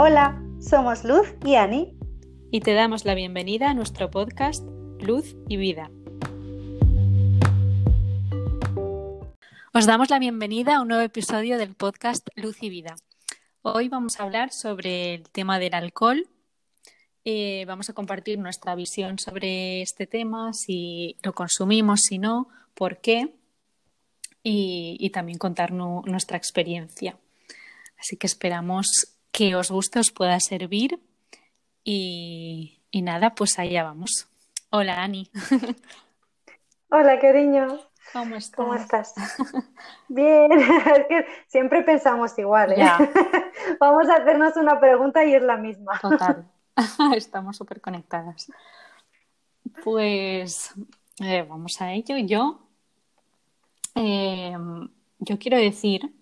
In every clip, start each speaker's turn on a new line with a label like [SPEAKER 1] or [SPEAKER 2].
[SPEAKER 1] Hola, somos Luz y Ani.
[SPEAKER 2] Y te damos la bienvenida a nuestro podcast Luz y Vida. Os damos la bienvenida a un nuevo episodio del podcast Luz y Vida. Hoy vamos a hablar sobre el tema del alcohol. Eh, vamos a compartir nuestra visión sobre este tema, si lo consumimos, si no, por qué, y, también contar nuestra experiencia. Así que esperamos que os guste, os pueda servir. Y, nada, pues allá vamos. Hola, Ani.
[SPEAKER 1] Hola, cariño.
[SPEAKER 2] ¿Cómo estás?
[SPEAKER 1] ¿Cómo estás? Bien, es que siempre pensamos igual, ¿eh? Vamos a hacernos una pregunta y es la misma.
[SPEAKER 2] Total, estamos súper conectadas. Pues eh, vamos a ello. Yo, eh, yo quiero decir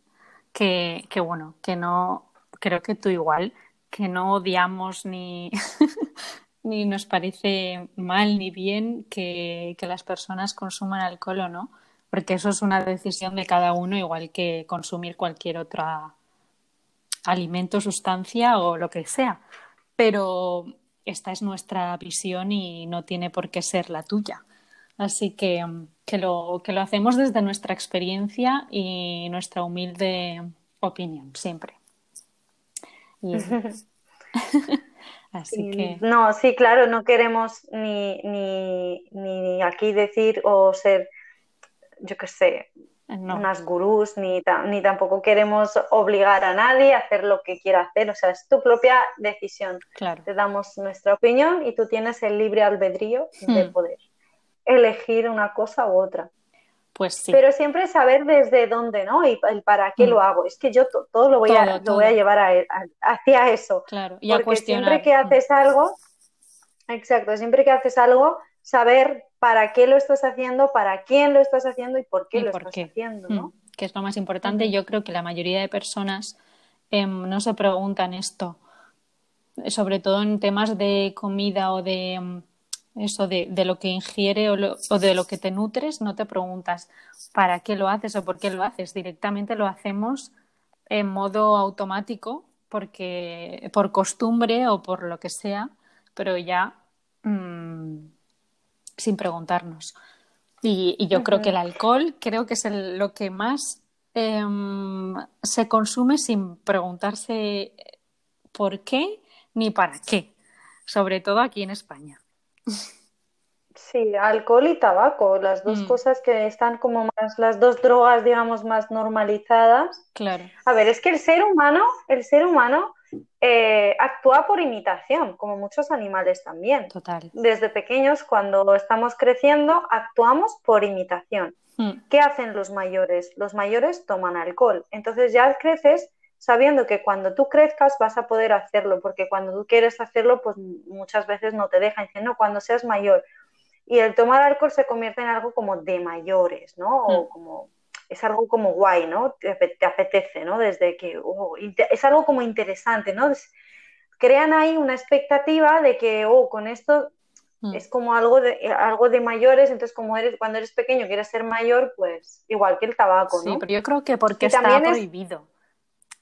[SPEAKER 2] que, que, bueno, que no, creo que tú igual, que no odiamos ni, ni nos parece mal ni bien que, que, las personas consuman alcohol o no, porque eso es una decisión de cada uno, igual que consumir cualquier otra alimento, sustancia o lo que sea. Pero esta es nuestra visión y no tiene por qué ser la tuya. Así que, que, lo, que lo hacemos desde nuestra experiencia y nuestra humilde opinión, siempre.
[SPEAKER 1] Así que... No, sí, claro, no queremos ni, ni, ni aquí decir o ser, yo qué sé, unas gurús, ni, ni tampoco queremos obligar a nadie a hacer lo que quiera hacer. O sea, es tu propia decisión.
[SPEAKER 2] Claro.
[SPEAKER 1] Te damos nuestra opinión y tú tienes el libre albedrío de hmm. poder elegir una cosa u otra.
[SPEAKER 2] Pues sí.
[SPEAKER 1] Pero siempre saber desde dónde, ¿no? Y el para qué lo mm. hago. Es que yo todo lo voy, a, Lo voy a llevar hacia eso.
[SPEAKER 2] Claro,
[SPEAKER 1] y Porque siempre que haces algo, exacto, siempre que haces algo, saber para qué lo estás haciendo, para quién lo estás haciendo y por qué lo estás haciendo, ¿no? Mm,
[SPEAKER 2] que es lo más importante. Yo creo que la mayoría de personas em, no se preguntan esto, sobre todo en temas de comida o de em, eso de, de lo que ingiere o, de lo que te nutres, no te preguntas para qué lo haces o por qué lo haces. Directamente lo hacemos en modo automático porque por costumbre o por lo que sea, pero ya mm, sin preguntarnos. Y, yo creo que el alcohol creo que es lo que más em, se consume sin preguntarse por qué ni para qué, sobre todo aquí en España.
[SPEAKER 1] Sí, alcohol y tabaco, las dos mm. cosas que están como más, las dos drogas, digamos, más normalizadas.
[SPEAKER 2] Claro.
[SPEAKER 1] A ver, es que el ser humano, el ser humano eh, actúa por imitación, como muchos animales también.
[SPEAKER 2] Total.
[SPEAKER 1] Desde pequeños, cuando estamos creciendo, actuamos por imitación. Mm. ¿Qué hacen los mayores? Los mayores toman alcohol. Entonces ya creces sabiendo que cuando tú crezcas vas a poder hacerlo, porque cuando tú quieres hacerlo, pues muchas veces no te dejan. Dicen, no, cuando seas mayor. Y el tomar alcohol se convierte en algo como de mayores, ¿no? O mm. como, es algo como guay, ¿no? Te, apetece, ¿no? Desde que, oh, es algo como interesante, ¿no? crean ahí una expectativa de que, oh, con esto mm. es como algo de, algo de mayores, entonces como eres, cuando eres pequeño quieres ser mayor, pues igual que el tabaco, ¿no?
[SPEAKER 2] Sí, pero yo creo que porque está prohibido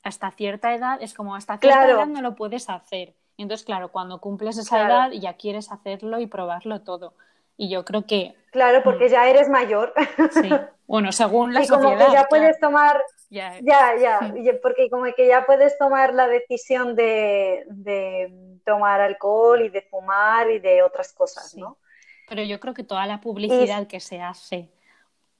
[SPEAKER 2] hasta cierta edad es como hasta cierta edad no lo puedes hacer. Y entonces, claro, cuando cumples esa edad ya quieres hacerlo y probarlo todo. Y yo creo que...
[SPEAKER 1] Claro, porque mm. ya eres mayor.
[SPEAKER 2] Sí. Bueno, según la
[SPEAKER 1] y
[SPEAKER 2] como
[SPEAKER 1] que ya puedes tomar... Ya, ya, ya. Porque como que ya puedes tomar la decisión de, tomar alcohol y de fumar y de otras cosas, ¿no?
[SPEAKER 2] Pero yo creo que toda la publicidad que se hace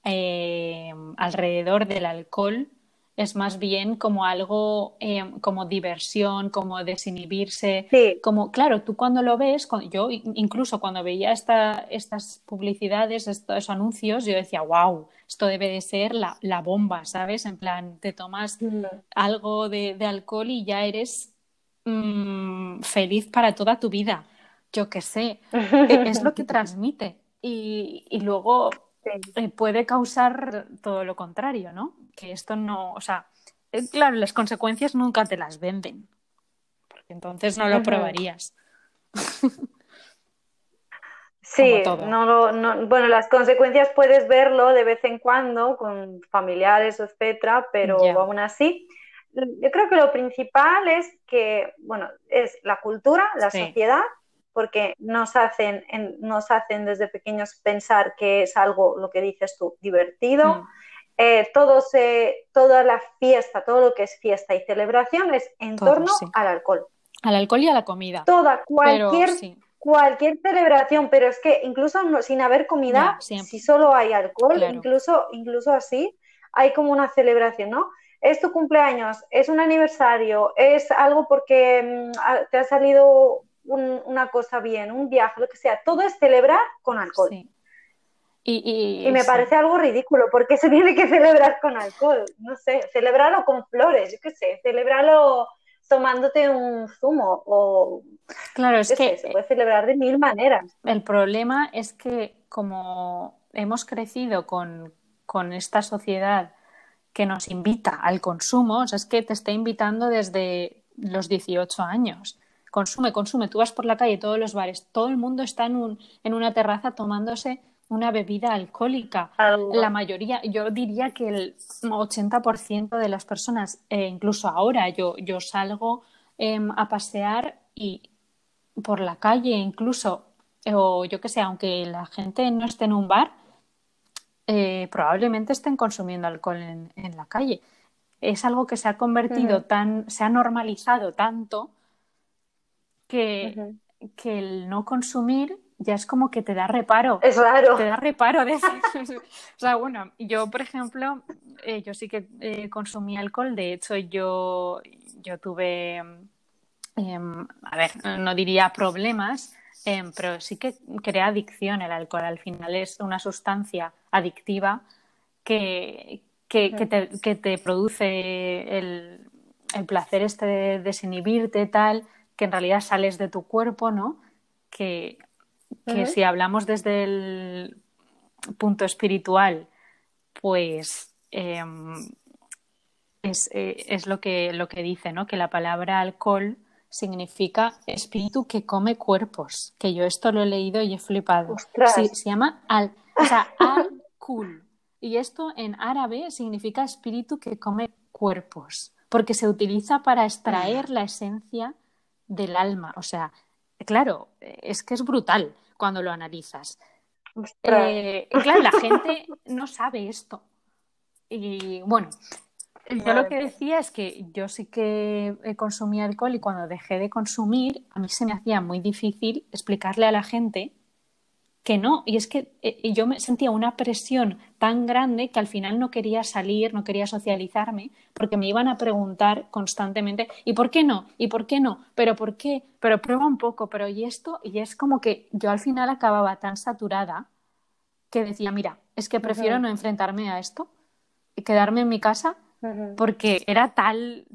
[SPEAKER 2] eh, alrededor del alcohol es más bien como algo eh, como diversión, como desinhibirse, como claro, tú cuando lo ves, yo incluso cuando veía esta, estas publicidades, estos anuncios, yo decía, wow, esto debe de ser la, la bomba, ¿sabes? En plan, te tomas algo de, alcohol y ya eres mm, feliz para toda tu vida, yo qué sé, e, es lo que transmite. Y, y luego eh, puede causar todo lo contrario, ¿no? Que esto no, o sea, eh, claro, las consecuencias nunca te las venden, porque entonces no lo probarías.
[SPEAKER 1] Sí, no, no, bueno, las consecuencias puedes verlo de vez en cuando con familiares, etcétera, pero aún así, yo creo que lo principal es que, bueno, es la cultura, la sociedad, porque nos hacen, nos hacen desde pequeños pensar que es algo, lo que dices tú, divertido. Mm. Eh, todo se, toda la fiesta, todo lo que es fiesta y celebración es en torno al alcohol.
[SPEAKER 2] Al alcohol y a la comida.
[SPEAKER 1] Toda, cualquier, cualquier celebración, pero es que incluso sin haber comida, si solo hay alcohol, incluso, incluso así, hay como una celebración, ¿no? Es tu cumpleaños, es un aniversario, es algo porque mm, te ha salido una cosa bien, un viaje, lo que sea, todo es celebrar con alcohol. Y, me parece algo ridículo, porque se tiene que celebrar con alcohol, no sé, celebrarlo con flores, yo qué sé, celebrarlo tomándote un zumo o...
[SPEAKER 2] Claro, es que...
[SPEAKER 1] se puede celebrar de mil maneras.
[SPEAKER 2] El problema es que como hemos crecido con, con esta sociedad que nos invita al consumo, o sea, es que te está invitando desde los 18 años. Consume, consume. Tú vas por la calle, todos los bares, todo el mundo está en, un, en una terraza tomándose una bebida alcohólica. La mayoría, yo diría que el 80% de las personas, eh, incluso ahora, yo, yo salgo em, a pasear y por la calle, incluso, o yo qué sé, aunque la gente no esté en un bar, eh, probablemente estén consumiendo alcohol en, la calle. Es algo que se ha convertido tan, se ha normalizado tanto que, que el no consumir ya es como que te da reparo.
[SPEAKER 1] Es raro.
[SPEAKER 2] Te da reparo. De... o sea, bueno, yo, por ejemplo, eh, yo sí que eh, consumí alcohol. De hecho, yo, yo tuve, em, a ver, no diría problemas, em, pero sí que crea adicción el alcohol. Al final es una sustancia adictiva que, que, te, que te, produce el, el placer este de desinhibirte, tal, que en realidad sales de tu cuerpo, ¿no? Que que si hablamos desde el punto espiritual, pues em, eh, es, lo, que, lo que dice, ¿no? Que la palabra alcohol significa espíritu que come cuerpos. Que yo esto lo he leído y he flipado. se llama al, o sea, al-kul. Y esto en árabe significa espíritu que come cuerpos, porque se utiliza para extraer la esencia del alma. O sea, claro, es que es brutal cuando lo analizas. Eh, claro, la gente no sabe esto. Y bueno, yo lo que decía es que yo sí que consumí alcohol y cuando dejé de consumir, a mí se me hacía muy difícil explicarle a la gente que no. Y es que eh, yo me sentía una presión tan grande que al final no quería salir, no quería socializarme, porque me iban a preguntar constantemente, ¿y por qué no? ¿Y por qué no? ¿Pero por qué? Pero prueba un poco, pero ¿y esto? Y es como que yo al final acababa tan saturada que decía, mira, es que prefiero no enfrentarme a esto y quedarme en mi casa porque era tal,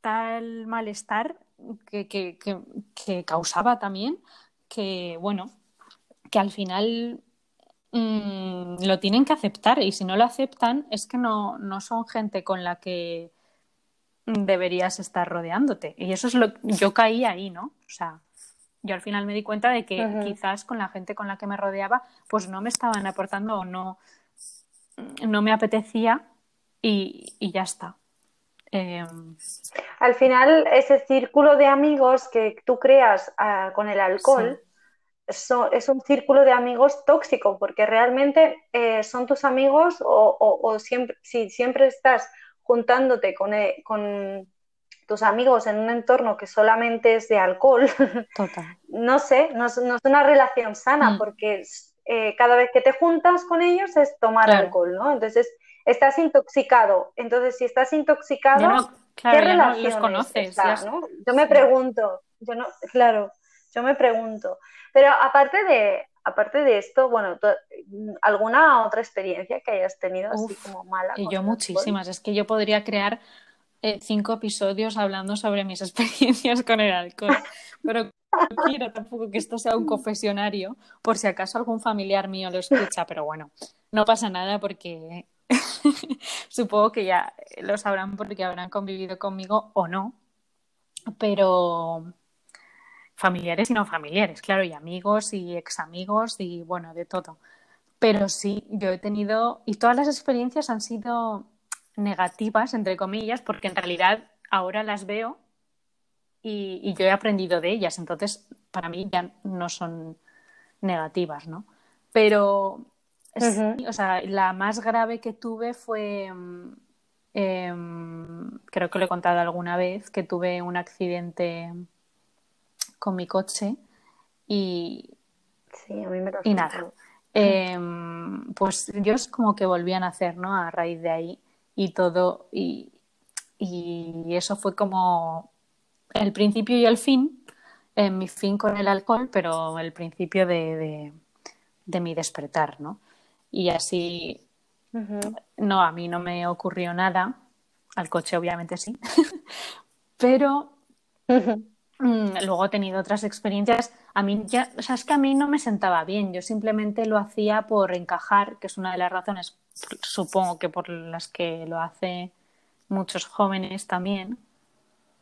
[SPEAKER 2] tal malestar que, que, que causaba también que, bueno, que al final mm, lo tienen que aceptar y si no lo aceptan es que no, no son gente con la que deberías estar rodeándote. Y eso es lo yo caí ahí, ¿no? O sea, yo al final me di cuenta de que quizás con la gente con la que me rodeaba, pues no me estaban aportando o no, no me apetecía y, y ya está. Em,
[SPEAKER 1] al final, ese círculo de amigos que tú creas ah, con el alcohol, es un círculo de amigos tóxico, porque realmente eh, son tus amigos o, siempre, si siempre estás juntándote con, eh, con, tus amigos en un entorno que solamente es de alcohol, no sé, no, es una relación sana, mm. porque eh, cada vez que te juntas con ellos es tomar alcohol, ¿no? Entonces estás intoxicado. Entonces, si estás intoxicado, ¿qué relación conoces? Yo me pregunto, yo no, claro, yo me pregunto. Pero aparte de, aparte de esto, bueno, ¿alguna otra experiencia que hayas tenido así como mala?
[SPEAKER 2] Y yo muchísimas. Es que yo podría crear eh, cinco episodios hablando sobre mis experiencias con el alcohol. Pero no quiero tampoco que esto sea un confesionario, por si acaso algún familiar mío lo escucha. Pero bueno, no pasa nada porque supongo que ya lo sabrán porque habrán convivido conmigo o no. Pero familiares y no familiares, claro, y amigos y ex amigos y bueno, de todo. Pero sí, yo he tenido, y todas las experiencias han sido negativas, entre comillas, porque en realidad ahora las veo y, yo he aprendido de ellas, entonces para mí ya no son negativas, ¿no? Pero, o sea, la más grave que tuve fue, mm, em, creo que lo he contado alguna vez, que tuve un accidente con mi coche y,
[SPEAKER 1] sí, a mí me
[SPEAKER 2] y nada. Em, pues yo es como que volví a nacer, ¿no? A raíz de ahí y todo, y, y eso fue como el principio y el fin, eh, mi fin con el alcohol, pero el principio de, de, mi despertar, ¿no? Y así, no, a mí no me ocurrió nada, al coche obviamente sí, pero luego he tenido otras experiencias. A mí ya, o sea, es que a mí no me sentaba bien, yo simplemente lo hacía por encajar, que es una de las razones, supongo que por las que lo hace muchos jóvenes también,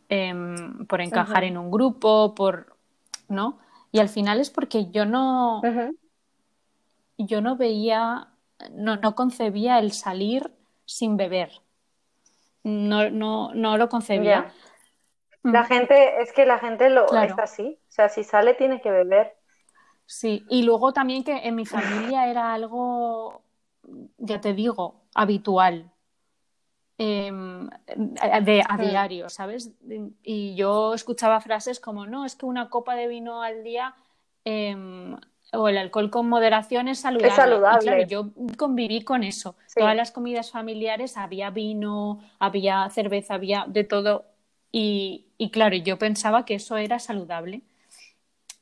[SPEAKER 2] em, por encajar en un grupo, por, ¿no? Y al final es porque yo no, yo no veía, no, no concebía el salir sin beber. No, no, no lo concebía.
[SPEAKER 1] La mm. gente, es que la gente lo es así. O sea, si sale tiene que beber.
[SPEAKER 2] Sí, y luego también que en mi familia era algo, ya te digo, habitual. Em, de, a diario, ¿sabes? Y yo escuchaba frases como, no, es que una copa de vino al día em, o el alcohol con moderación es saludable.
[SPEAKER 1] Es saludable.
[SPEAKER 2] claro, yo conviví con eso. Todas las comidas familiares había vino, había cerveza, había de todo. Y, y claro, yo pensaba que eso era saludable.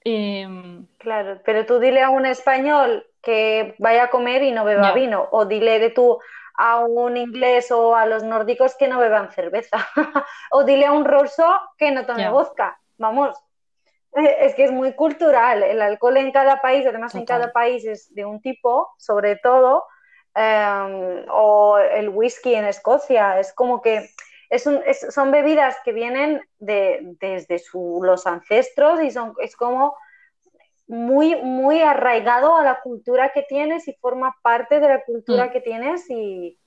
[SPEAKER 2] Em,
[SPEAKER 1] claro, pero tú dile a un español que vaya a comer y no beba vino, o dile de tú a un inglés o a los nórdicos que no beban cerveza. o dile a un ruso que no tome vodka. Vamos, es que es muy cultural. El alcohol en cada país, además en cada país es de un tipo, sobre todo, em, o el whisky en Escocia. Es como que es son bebidas que vienen de, desde los ancestros y son, es como muy, muy arraigado a la cultura que tienes y forma parte de la cultura mm. que tienes y,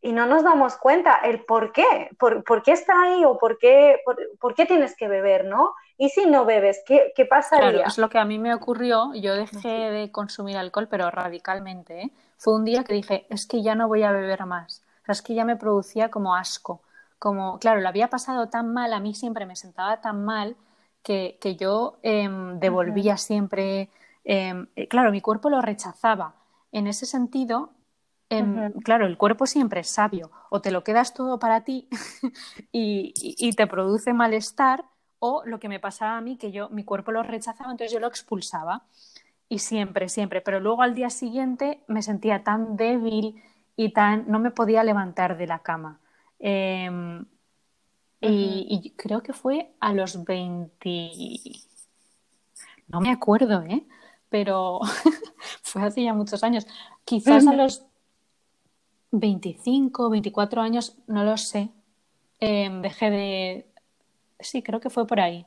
[SPEAKER 1] y no nos damos cuenta el por qué, por, por qué está ahí o por qué, por, qué tienes que beber, ¿no? Y si no bebes, ¿qué, qué pasaría?
[SPEAKER 2] Claro, es lo que a mí me ocurrió. Yo dejé de consumir alcohol, pero radicalmente. ¿eh? Fue un día que dije, es que ya no voy a beber más. Sea, es que ya me producía como asco. Como, claro, lo había pasado tan mal, a mí siempre me sentaba tan mal que, que yo em, devolvía siempre. Em, eh, claro, mi cuerpo lo rechazaba. En ese sentido, em, claro, el cuerpo siempre es sabio. O te lo quedas todo para ti y, y, te produce malestar, o lo que me pasaba a mí, que yo, mi cuerpo lo rechazaba, entonces yo lo expulsaba. Y siempre, siempre. Pero luego al día siguiente me sentía tan débil y tan. no me podía levantar de la cama. Y, creo que fue a los 20. No me acuerdo, ¿eh? Pero fue hace ya muchos años. Quizás a los 25, 24 años, no lo sé. Em, dejé de. Sí, creo que fue por ahí.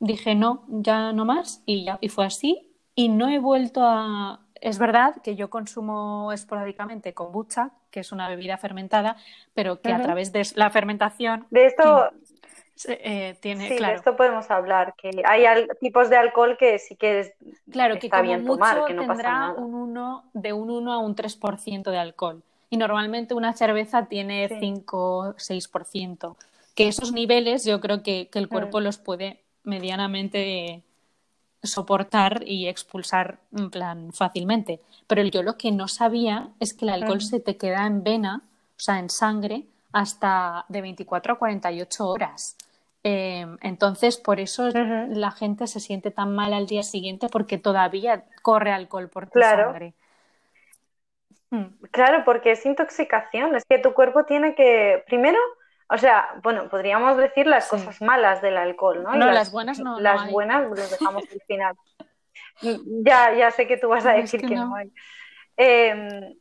[SPEAKER 2] Dije no, ya no más y ya. Y fue así. Y no he vuelto a. Es verdad que yo consumo esporádicamente kombucha, que es una bebida fermentada, pero que a través de la fermentación...
[SPEAKER 1] De esto...
[SPEAKER 2] Eh, tiene,
[SPEAKER 1] sí,
[SPEAKER 2] claro.
[SPEAKER 1] de esto podemos hablar, que hay tipos de alcohol que sí que es,
[SPEAKER 2] claro, que como bien mucho tomar, que no tendrá un 1, de un 1 a un 3% de alcohol. Y normalmente una cerveza tiene 5 o 6%. Que esos niveles yo creo que, que el cuerpo los puede medianamente soportar y expulsar en plan fácilmente. Pero yo lo que no sabía es que el alcohol se te queda en vena, o sea, en sangre, hasta de 24 a 48 horas. Em, entonces, por eso la gente se siente tan mal al día siguiente porque todavía corre alcohol por tu sangre.
[SPEAKER 1] Hmm. Claro, porque es intoxicación. Es que tu cuerpo tiene que, primero, o sea, bueno, podríamos decir las cosas malas del alcohol, ¿no?
[SPEAKER 2] No, las, buenas no.
[SPEAKER 1] Las buenas las dejamos al final. ya, ya sé que tú vas a decir que, no. hay. Em,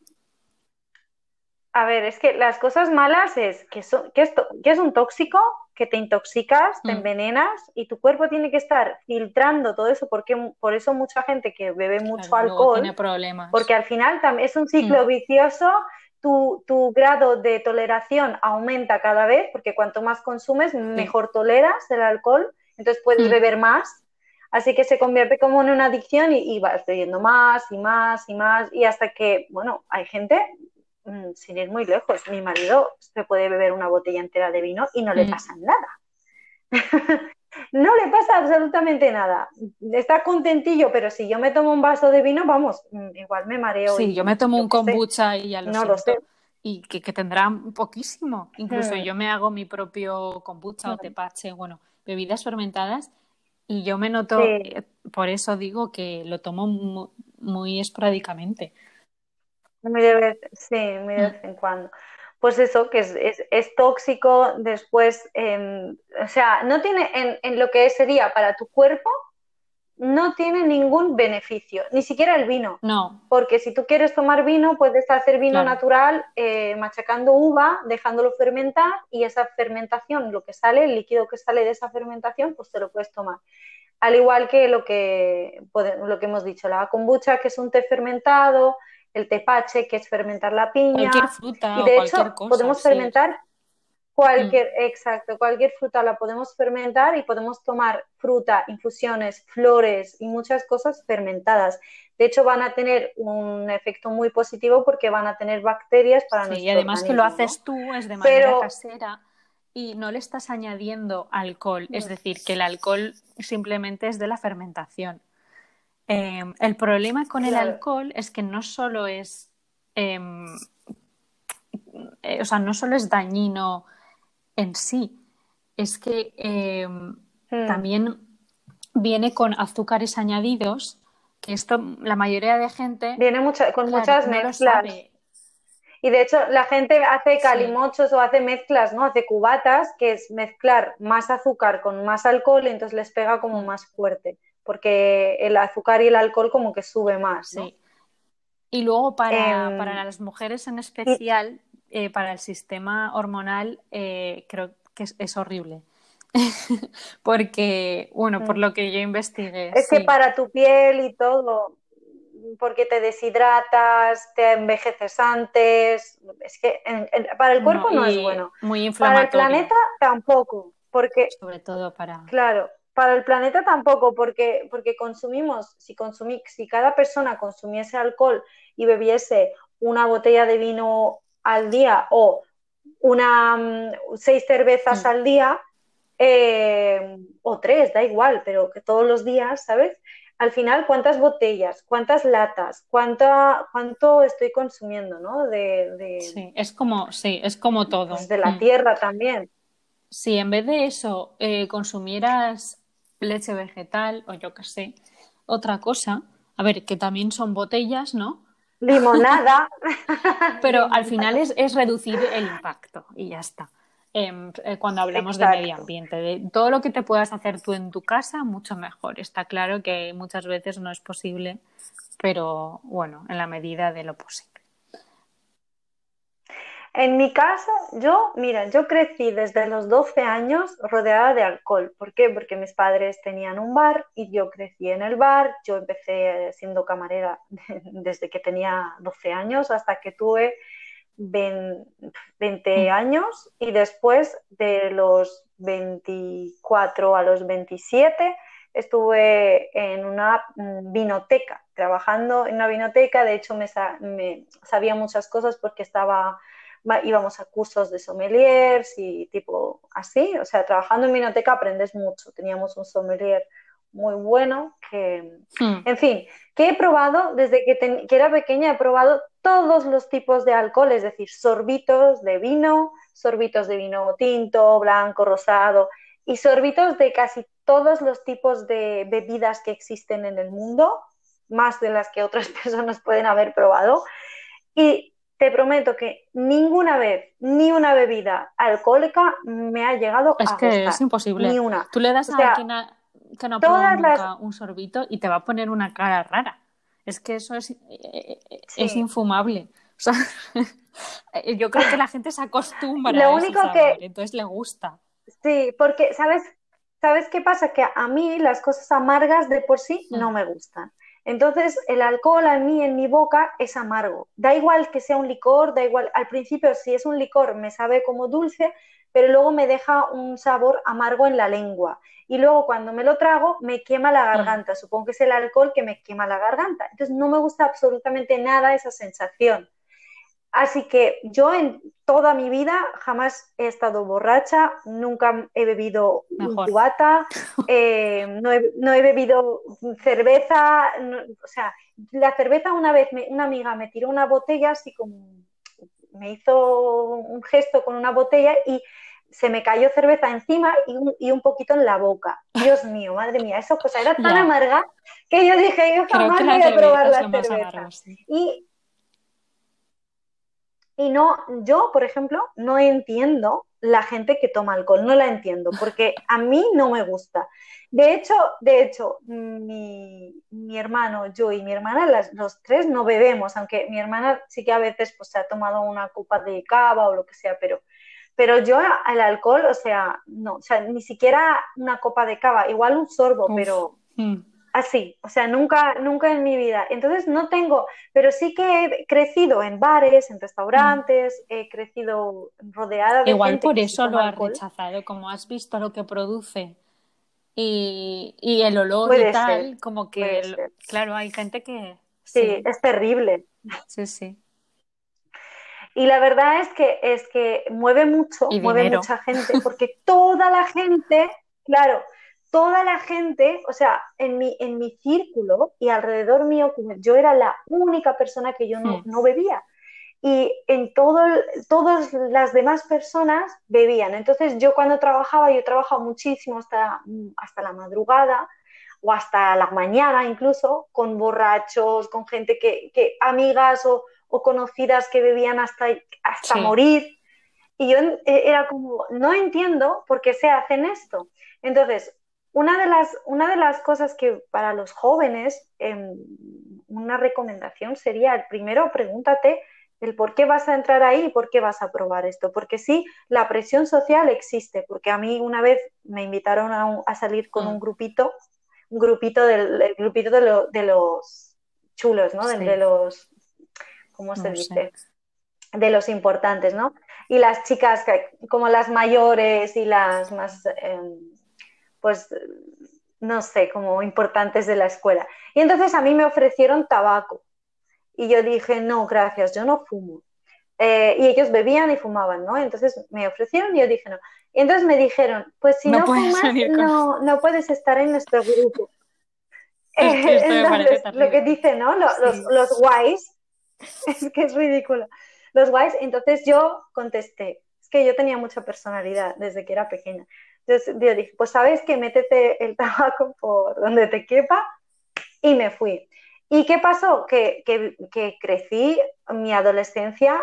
[SPEAKER 1] a ver, es que las cosas malas es que, son, que, esto, que es un tóxico, que te intoxicas, te mm. envenenas y tu cuerpo tiene que estar filtrando todo eso, porque por eso mucha gente que bebe mucho alcohol,
[SPEAKER 2] tiene problemas.
[SPEAKER 1] porque al final es un ciclo mm. vicioso tu, grado de toleración aumenta cada vez, porque cuanto más consumes, mejor toleras el alcohol, entonces puedes mm. beber más. Así que se convierte como en una adicción y, y vas bebiendo más y más y más, y hasta que, bueno, hay gente, mm, sin ir muy lejos, mi marido se puede beber una botella entera de vino y no le mm. pasa nada. no le pasa absolutamente nada. Está contentillo, pero si yo me tomo un vaso de vino, vamos, mm, igual me mareo.
[SPEAKER 2] Sí, yo me tomo un kombucha y ya lo, no sé. Y que, que, tendrá poquísimo. Incluso mm. yo me hago mi propio kombucha o tepache, bueno, bebidas fermentadas. Y yo me noto, eh, por eso digo que lo tomo muy, esporádicamente.
[SPEAKER 1] Muy de vez, sí, muy de vez en cuando pues eso, que es, tóxico, después, o sea, no tiene en, lo que sería para tu cuerpo, no tiene ningún beneficio, ni siquiera el vino.
[SPEAKER 2] No.
[SPEAKER 1] Porque si tú quieres tomar vino, puedes hacer vino natural eh, machacando uva, dejándolo fermentar y esa fermentación, lo que sale, el líquido que sale de esa fermentación, pues te lo puedes tomar. Al igual que lo que, lo que hemos dicho, la kombucha, que es un té fermentado, el tepache, que es fermentar la piña.
[SPEAKER 2] Cualquier fruta.
[SPEAKER 1] Y de hecho, podemos fermentar cualquier, mm. exacto, cualquier fruta la podemos fermentar y podemos tomar fruta, infusiones, flores y muchas cosas fermentadas. De hecho, van a tener un efecto muy positivo porque van a tener bacterias para sí,
[SPEAKER 2] Y además que lo haces tú, es de manera casera y no le estás añadiendo alcohol. Es decir, que el alcohol simplemente es de la fermentación. Em, el problema con el alcohol es que no solo es, em, eh, o sea, no solo es dañino en sí, es que em, hmm. también viene con azúcares añadidos, que esto la mayoría de gente
[SPEAKER 1] viene con muchas mezclas. Y de hecho la gente hace calimochos o hace mezclas, ¿no? Hace cubatas, que es mezclar más azúcar con más alcohol y entonces les pega como más fuerte porque el azúcar y el alcohol como que sube más. Sí.
[SPEAKER 2] Y luego para, em, las mujeres en especial, eh, para el sistema hormonal, eh, creo que es, horrible. porque, bueno, por mm. lo que yo investigué.
[SPEAKER 1] Es que para tu piel y todo, porque te deshidratas, te envejeces antes, es que para el cuerpo no, es bueno.
[SPEAKER 2] Muy inflamatorio.
[SPEAKER 1] Para el planeta tampoco, porque...
[SPEAKER 2] Sobre todo para...
[SPEAKER 1] Claro, para el planeta tampoco, porque, porque consumimos, si, consumí, si cada persona consumiese alcohol y bebiese una botella de vino al día o una mm, seis cervezas mm. al día, eh, o tres, da igual, pero que todos los días, ¿sabes? Al final, ¿cuántas botellas, cuántas latas, cuánta, cuánto estoy consumiendo, ¿no? De,
[SPEAKER 2] Sí, es como, sí, es como todo.
[SPEAKER 1] Pues de la mm. tierra también.
[SPEAKER 2] Si en vez de eso eh, consumieras leche vegetal o yo qué sé, otra cosa. A ver, que también son botellas, ¿no?
[SPEAKER 1] Limonada.
[SPEAKER 2] Pero al final es, es, reducir el impacto y ya está. Em, eh, cuando hablamos de medio ambiente, de todo lo que te puedas hacer tú en tu casa, mucho mejor. Está claro que muchas veces no es posible, pero bueno, en la medida de lo posible.
[SPEAKER 1] En mi caso, yo, mira, yo crecí desde los 12 años rodeada de alcohol. ¿Por qué? Porque mis padres tenían un bar y yo crecí en el bar. Yo empecé siendo camarera desde que tenía 12 años hasta que tuve 20 años y después de los 24 a los 27 estuve en una vinoteca, trabajando en una vinoteca. De hecho, me sabía muchas cosas porque estaba íbamos a cursos de sommeliers y tipo así, o sea, trabajando en biblioteca aprendes mucho. Teníamos un sommelier muy bueno que, hmm. en fin, que he probado desde que, era pequeña, he probado todos los tipos de alcohol, es decir, sorbitos de vino, sorbitos de vino tinto, blanco, rosado y sorbitos de casi todos los tipos de bebidas que existen en el mundo, más de las que otras personas pueden haber probado. Y te prometo que ninguna vez ni una bebida alcohólica me ha llegado
[SPEAKER 2] es
[SPEAKER 1] a
[SPEAKER 2] Es que es imposible.
[SPEAKER 1] Ni una.
[SPEAKER 2] Tú le das a alguien que no ha probado nunca un sorbito y te va a poner una cara rara. Es que eso es, eh, es infumable. O sea, yo creo que la gente se acostumbra Lo a único que... entonces le gusta.
[SPEAKER 1] Sí, porque, ¿sabes? ¿Sabes qué pasa? Que a mí las cosas amargas de por sí no me gustan. Entonces, el alcohol a mí en mi boca es amargo. Da igual que sea un licor, da igual. Al principio, si es un licor, me sabe como dulce, pero luego me deja un sabor amargo en la lengua. Y luego cuando me lo trago, me quema la garganta. Supongo que es el alcohol que me quema la garganta. Entonces, no me gusta absolutamente nada esa sensación. Así que yo en toda mi vida jamás he estado borracha, nunca he bebido un cubata, eh, no, he, bebido cerveza, o sea, la cerveza una vez una amiga me tiró una botella así como me hizo un gesto con una botella y se me cayó cerveza encima y un, poquito en la boca. Dios mío, madre mía, esa cosa era tan amarga que yo dije, yo jamás voy a probar la cerveza. Y y no, yo, por ejemplo, no entiendo la gente que toma alcohol, no la entiendo, porque a mí no me gusta. De hecho, de hecho, mi, hermano, yo y mi hermana, los tres no bebemos, aunque mi hermana sí que a veces pues, se ha tomado una copa de cava o lo que sea, pero, pero yo el alcohol, o sea, no, o sea, ni siquiera una copa de cava, igual un sorbo, pero... Mm así, o sea, nunca, nunca en mi vida. Entonces no tengo, pero sí que he crecido en bares, en restaurantes, mm. he crecido rodeada de...
[SPEAKER 2] Igual por eso lo has rechazado, como has visto lo que produce y, el olor y tal, como que, claro, hay gente que...
[SPEAKER 1] Sí, es terrible.
[SPEAKER 2] Sí, sí.
[SPEAKER 1] Y la verdad es que es que mueve mucho, mueve mucha gente, porque toda la gente, claro, toda la gente, o sea, en mi, en mi círculo y alrededor mío, yo era la única persona que yo no, hmm. bebía. Y en todo, todas las demás personas bebían. Entonces yo cuando trabajaba, yo trabajaba muchísimo hasta, hasta la madrugada o hasta la mañana incluso, con borrachos, con gente que, que amigas o, conocidas que bebían hasta, hasta morir. Y yo eh, era como, no entiendo por qué se hacen esto. Entonces, una de las, una de las cosas que para los jóvenes, em, una recomendación sería, el primero, pregúntate el por qué vas a entrar ahí y por qué vas a probar esto. Porque sí, la presión social existe, porque a mí una vez me invitaron a, salir con mm. un grupito, un grupito del, grupito de, los chulos, ¿no? De, los, ¿cómo se dice? De los importantes, ¿no? Y las chicas, como las mayores y las más... Em, pues, no sé, como importantes de la escuela. Y entonces a mí me ofrecieron tabaco. Y yo dije, no, gracias, yo no fumo. Eh, y ellos bebían y fumaban, ¿no? Entonces me ofrecieron y yo dije, no. Y entonces me dijeron, pues si no, fumas, no, no puedes estar en nuestro grupo. entonces, lo que dicen, ¿no? Los, los, los guays, es que es ridículo. Los guays, entonces yo contesté, es que yo tenía mucha personalidad desde que era pequeña. Entonces yo dije, pues sabes que métete el tabaco por donde te quepa y me fui. ¿Y qué pasó? Que, crecí mi adolescencia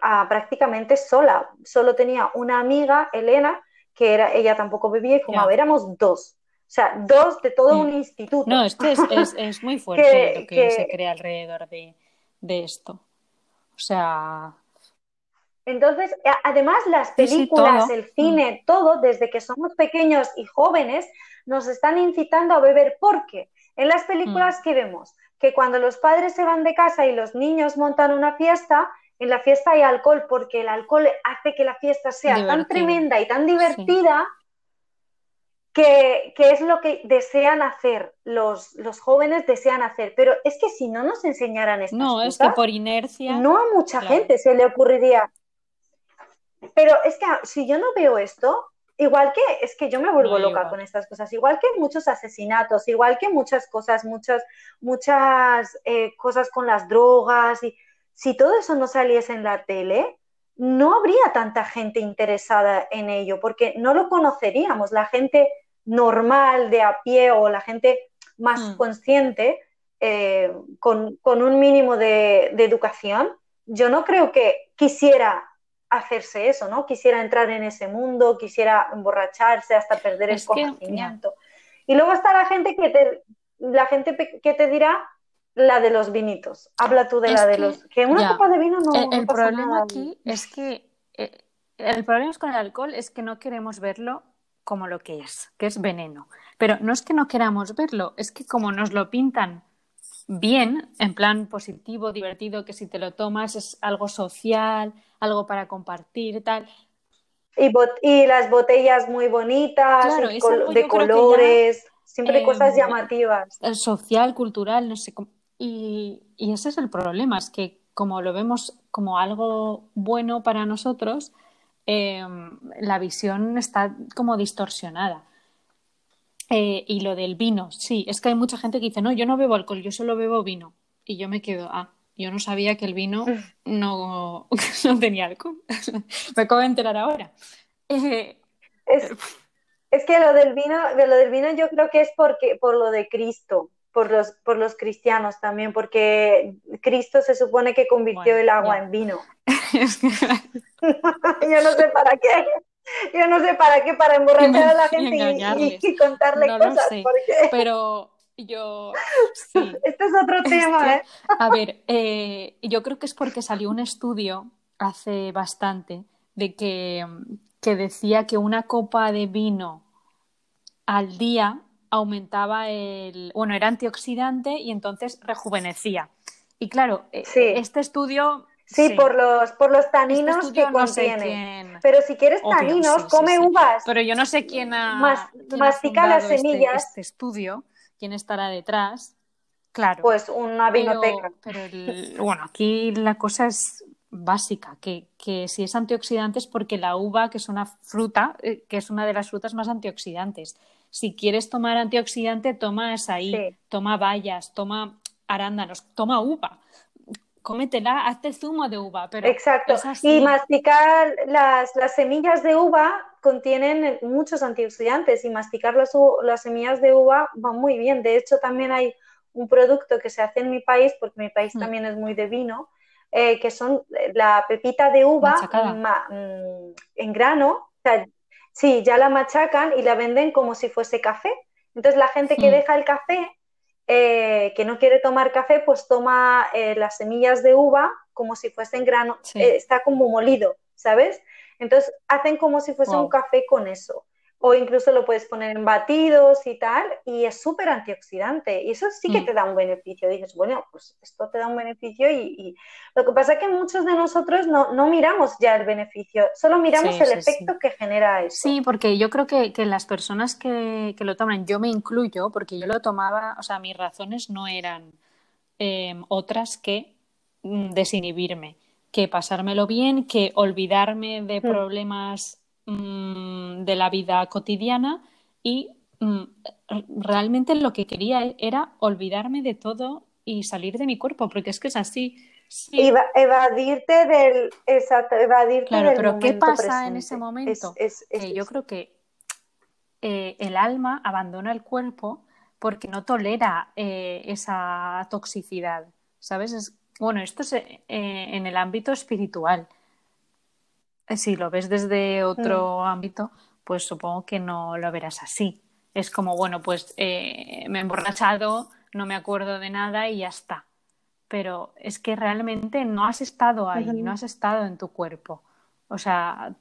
[SPEAKER 1] ah, prácticamente sola. Solo tenía una amiga, Elena, que era, ella tampoco bebía y fumaba. Éramos dos. O sea, dos de todo un instituto.
[SPEAKER 2] No, esto es, es, muy fuerte lo que, se crea alrededor de, de esto. O sea,
[SPEAKER 1] entonces, además las películas, el cine, mm. todo, desde que somos pequeños y jóvenes, nos están incitando a beber. ¿Por qué? En las películas mm. que vemos que cuando los padres se van de casa y los niños montan una fiesta, en la fiesta hay alcohol porque el alcohol hace que la fiesta sea tan tremenda y tan divertida que, es lo que desean hacer, los, los, jóvenes desean hacer. Pero es que si no nos enseñaran estas
[SPEAKER 2] no, es que por inercia.
[SPEAKER 1] No a mucha gente se le ocurriría. Pero es que si yo no veo esto, igual que es que yo me vuelvo loca con estas cosas, igual que muchos asesinatos, igual que muchas cosas, muchas, muchas eh, cosas con las drogas, y si todo eso no saliese en la tele, no habría tanta gente interesada en ello, porque no lo conoceríamos. La gente normal de a pie o la gente más mm. consciente, eh, con, un mínimo de, de educación, yo no creo que quisiera hacerse eso, ¿no? Quisiera entrar en ese mundo, quisiera emborracharse hasta perder el conocimiento. Y luego está la gente que te, la gente que te dirá la de los vinitos. Habla tú de la de los. Que una copa de vino no.
[SPEAKER 2] El, problema aquí es que eh, el problema con el alcohol es que no queremos verlo como lo que es, que es veneno. Pero no es que no queramos verlo, es que como nos lo pintan bien, en plan positivo, divertido, que si te lo tomas es algo social, algo para compartir, tal.
[SPEAKER 1] Y, las botellas muy bonitas, de colores, siempre cosas llamativas.
[SPEAKER 2] Social, cultural, no sé. Y, y ese es el problema, es que como lo vemos como algo bueno para nosotros, em, la visión está como distorsionada. Eh, y lo del vino, sí, es que hay mucha gente que dice, no, yo no bebo alcohol, yo solo bebo vino. Y yo me quedo, ah, yo no sabía que el vino no, no tenía alcohol. me acabo de enterar ahora.
[SPEAKER 1] Eh, es, que lo del vino, lo del vino yo creo que es porque, por lo de Cristo por los, por los cristianos también, porque Cristo se supone que convirtió el agua en vino. Yo no sé para qué. Yo no sé para qué, para emborrachar a la gente y, contarle cosas.
[SPEAKER 2] Pero yo.
[SPEAKER 1] Este es otro tema, ¿eh?
[SPEAKER 2] A ver, eh, yo creo que es porque salió un estudio hace bastante de que, que decía que una copa de vino al día aumentaba el, bueno, era antioxidante y entonces rejuvenecía. Y claro, e, este estudio...
[SPEAKER 1] Sí, Por, los, por los taninos este que contiene. Pero si quieres taninos, come uvas.
[SPEAKER 2] Pero yo no sé quién ha,
[SPEAKER 1] mastica las este, semillas.
[SPEAKER 2] Este, estudio, quién estará detrás. Claro.
[SPEAKER 1] Pues una vinoteca.
[SPEAKER 2] Pero, bueno, aquí la cosa es básica, que, que, si es antioxidante es porque la uva, que es una fruta, eh, que es una de las frutas más antioxidantes si quieres tomar antioxidante, toma azaí, toma bayas, toma arándanos, toma uva. Cómetela, hazte zumo de uva. Pero
[SPEAKER 1] Exacto. Y masticar las, semillas de uva contienen muchos antioxidantes y masticar las, las semillas de uva va muy bien. De hecho, también hay un producto que se hace en mi país, porque mi país mm. también es muy de vino, eh, que son la pepita de uva mm, en grano, Sí, ya la machacan y la venden como si fuese café. Entonces la gente que deja el café, eh, que no quiere tomar café, pues toma eh, las semillas de uva como si fuesen grano, eh, está como molido, ¿sabes? Entonces hacen como si fuese un café con eso o incluso lo puedes poner en batidos y tal, y es súper antioxidante. Y eso sí que mm. te da un beneficio. Dices, bueno, pues esto te da un beneficio y, lo que pasa es que muchos de nosotros no, miramos ya el beneficio, solo miramos el efecto que genera eso.
[SPEAKER 2] Sí, porque yo creo que, las personas que, lo toman, yo me incluyo, porque yo lo tomaba, o sea, mis razones no eran em, otras que mm, desinhibirme, que pasármelo bien, que olvidarme de mm. problemas Mm, de la vida cotidiana y mm, realmente lo que quería era olvidarme de todo y salir de mi cuerpo, porque es que es así.
[SPEAKER 1] evadirte del exacto, evadirte
[SPEAKER 2] claro, pero ¿qué pasa en ese momento? yo creo que eh, el alma abandona el cuerpo porque no tolera eh, esa toxicidad, ¿sabes? bueno, esto es eh, en el ámbito espiritual. Eh, si lo ves desde otro mm. ámbito, pues supongo que no lo verás así. Es como, bueno, pues eh, me he emborrachado, no me acuerdo de nada y ya está. Pero es que realmente no has estado ahí, no has estado en tu cuerpo. O sea,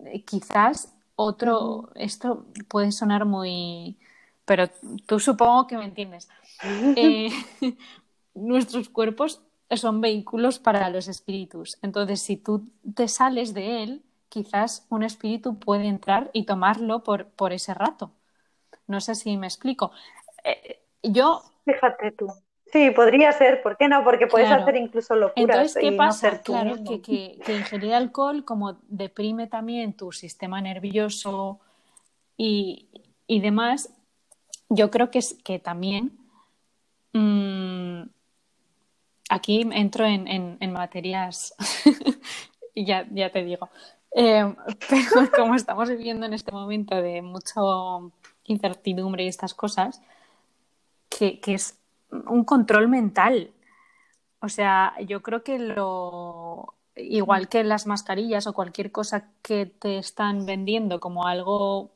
[SPEAKER 2] eh, quizás otro, esto puede sonar muy, pero tú supongo que me entiendes. nuestros cuerpos son vehículos para los espíritus. Entonces, si tú te sales de él, quizás un espíritu puede entrar y tomarlo por, por ese rato. No sé si me explico. Eh, yo.
[SPEAKER 1] Fíjate tú. Sí, podría ser, ¿por qué no? Porque puedes hacer incluso locuras.
[SPEAKER 2] Entonces, ¿qué pasa? claro, que, que, que, ingerir alcohol como deprime también tu sistema nervioso y, y demás, yo creo que, es, que también mm, aquí entro en, en, materias, y ya, te digo, eh, pero como estamos viviendo en este momento de mucha incertidumbre y estas cosas, que, es un control mental. O sea, yo creo que lo igual que las mascarillas o cualquier cosa que te están vendiendo como algo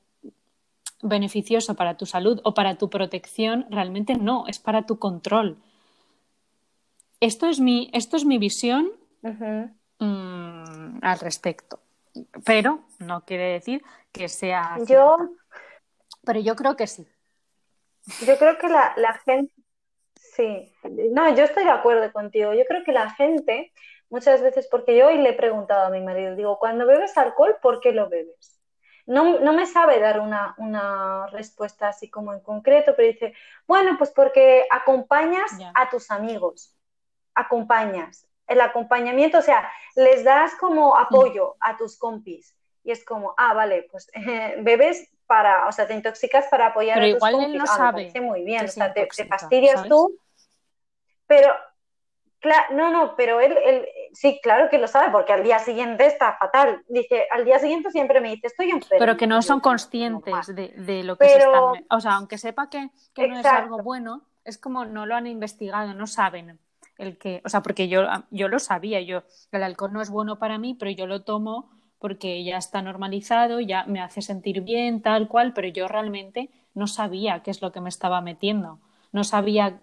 [SPEAKER 2] beneficioso para tu salud o para tu protección, realmente no, es para tu control. Esto es mi, esto es mi visión mm, al respecto. Pero no quiere decir que sea.
[SPEAKER 1] Yo.
[SPEAKER 2] Pero yo creo que sí.
[SPEAKER 1] Yo creo que la, gente. Sí, no, yo estoy de acuerdo contigo. Yo creo que la gente, muchas veces, porque yo hoy le he preguntado a mi marido, digo, cuando bebes alcohol, ¿por qué lo bebes? No, no me sabe dar una, una, respuesta así como en concreto, pero dice, bueno, pues porque acompañas a tus amigos, acompañas. El acompañamiento, o sea, les das como apoyo a tus compis. Y es como, ah, vale, pues bebes para, o sea, te intoxicas para apoyar
[SPEAKER 2] a
[SPEAKER 1] tus
[SPEAKER 2] igual
[SPEAKER 1] compis.
[SPEAKER 2] Él no
[SPEAKER 1] ah,
[SPEAKER 2] sabe
[SPEAKER 1] muy bien, o sea, te, fastidias tú, pero Claro, no, no, pero él, él, sí, claro que lo sabe, porque al día siguiente está fatal. Dice, al día siguiente siempre me dice, estoy enfermo.
[SPEAKER 2] Pero que no son conscientes de, de, lo que se están. O sea, aunque sepa que, que no es algo bueno, es como no lo han investigado, no saben el que. O sea, porque yo, yo lo sabía, yo, el alcohol no es bueno para mí, pero yo lo tomo porque ya está normalizado, ya me hace sentir bien, tal cual, pero yo realmente no sabía qué es lo que me estaba metiendo. No sabía.